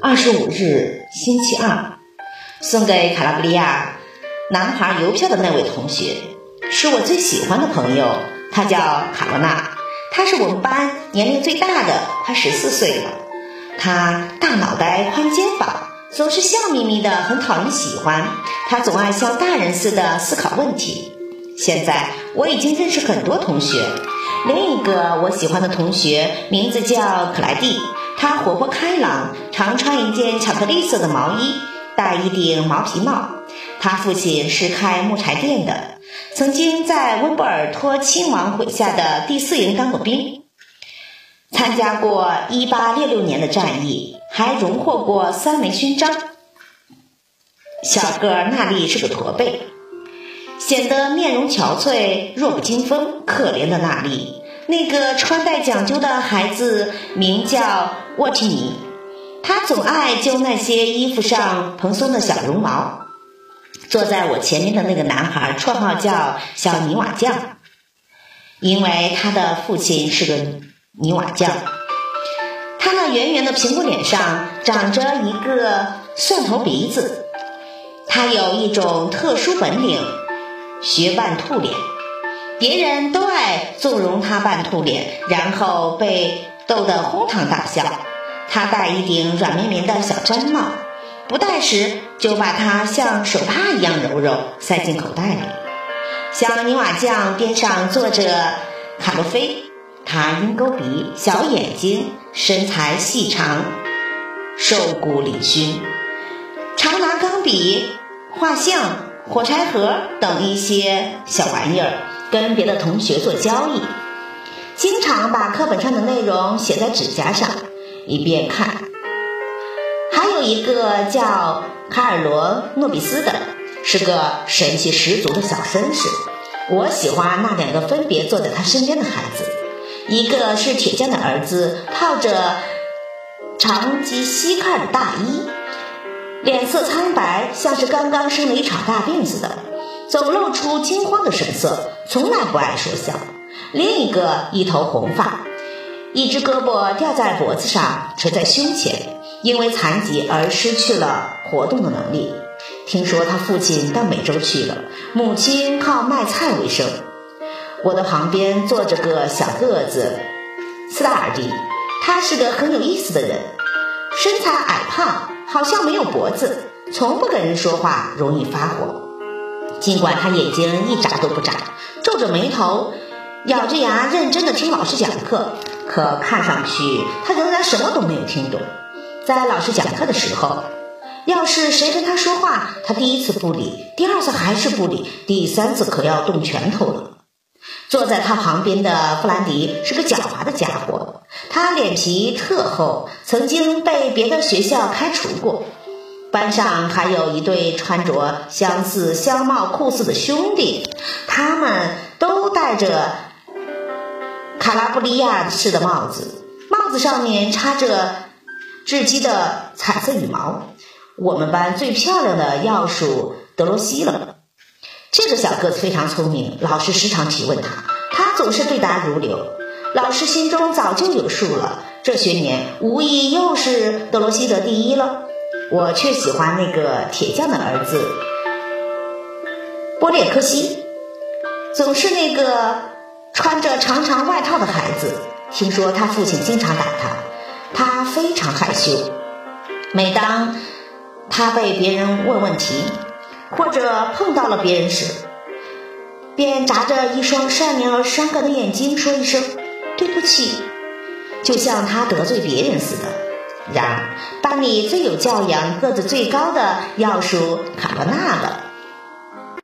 二十五日，星期二，送给卡拉布利亚男孩邮票的那位同学，是我最喜欢的朋友，他叫卡罗娜，他是我们班年龄最大的，他十四岁了。他大脑袋、宽肩膀，总是笑眯眯的，很讨人喜欢。他总爱像大人似的思考问题。现在我已经认识很多同学。另一个我喜欢的同学名字叫克莱蒂，他活泼开朗，常穿一件巧克力色的毛衣，戴一顶毛皮帽。他父亲是开木柴店的，曾经在温布尔托亲王麾下的第四营当过兵，参加过1866年的战役，还荣获过三枚勋章。小个儿娜丽是个驼背。显得面容憔悴、弱不禁风。可怜的娜丽，那个穿戴讲究的孩子名叫沃提尼，他总爱揪那些衣服上蓬松的小绒毛。坐在我前面的那个男孩，绰号叫小泥瓦匠，因为他的父亲是个泥瓦匠。他那圆圆的苹果脸上长着一个蒜头鼻子，他有一种特殊本领。学扮兔脸，别人都爱纵容他扮兔脸，然后被逗得哄堂大笑。他戴一顶软绵绵的小毡帽，不戴时就把它像手帕一样揉揉，塞进口袋里。小泥瓦匠边上坐着卡洛菲，他鹰钩鼻，小眼睛，身材细长，瘦骨嶙峋，常拿钢笔画像。火柴盒等一些小玩意儿，跟别的同学做交易，经常把课本上的内容写在指甲上，一边看。还有一个叫卡尔罗诺比斯的，是个神气十足的小绅士。我喜欢那两个分别坐在他身边的孩子，一个是铁匠的儿子，套着长及膝盖的大衣。脸色苍白，像是刚刚生了一场大病似的，总露出惊慌的神色，从来不爱说笑。另一个一头红发，一只胳膊吊在脖子上，垂在胸前，因为残疾而失去了活动的能力。听说他父亲到美洲去了，母亲靠卖菜为生。我的旁边坐着个小个子斯达尔迪，他是个很有意思的人，身材矮胖。好像没有脖子，从不跟人说话，容易发火。尽管他眼睛一眨都不眨，皱着眉头，咬着牙认真的听老师讲课，可看上去他仍然什么都没有听懂。在老师讲课的时候，要是谁跟他说话，他第一次不理，第二次还是不理，第三次可要动拳头了。坐在他旁边的弗兰迪是个狡猾的家伙，他脸皮特厚，曾经被别的学校开除过。班上还有一对穿着相似相貌酷似的兄弟，他们都戴着卡拉布利亚式的帽子，帽子上面插着雉鸡的彩色羽毛。我们班最漂亮的要数德罗西了。这个小个子非常聪明，老师时常提问他，他总是对答如流。老师心中早就有数了，这学年无疑又是德罗西得第一了。我却喜欢那个铁匠的儿子波列克西，总是那个穿着长长外套的孩子。听说他父亲经常打他，他非常害羞。每当他被别人问问题。或者碰到了别人时，便眨着一双善良而伤感的眼睛，说一声“对不起”，就像他得罪别人似的。然而，班里最有教养、个子最高的要数卡罗娜了。